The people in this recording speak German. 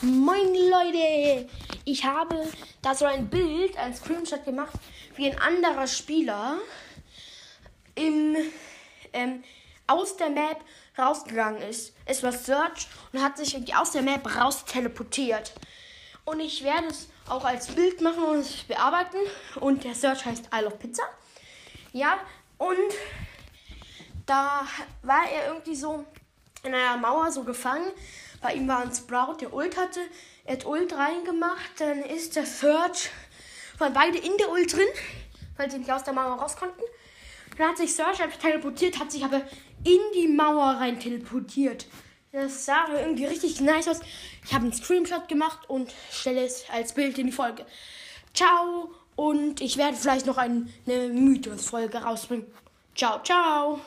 Moin Leute! Ich habe da so ein Bild, ein Screenshot gemacht, wie ein anderer Spieler im, ähm, aus der Map rausgegangen ist. Es war Search und hat sich irgendwie aus der Map raus teleportiert. Und ich werde es auch als Bild machen und es bearbeiten. Und der Search heißt Isle of Pizza. Ja, und da war er irgendwie so in einer Mauer so gefangen. Bei ihm war ein Sprout, der Ult hatte. Er hat Ult reingemacht. Dann ist der Search, waren beide in der Ult drin, weil sie nicht aus der Mauer raus konnten. Dann hat sich Search teleportiert, hat sich aber in die Mauer rein teleportiert. Das sah irgendwie richtig nice aus. Ich habe einen Screenshot gemacht und stelle es als Bild in die Folge. Ciao und ich werde vielleicht noch eine Mythos-Folge rausbringen. Ciao, ciao.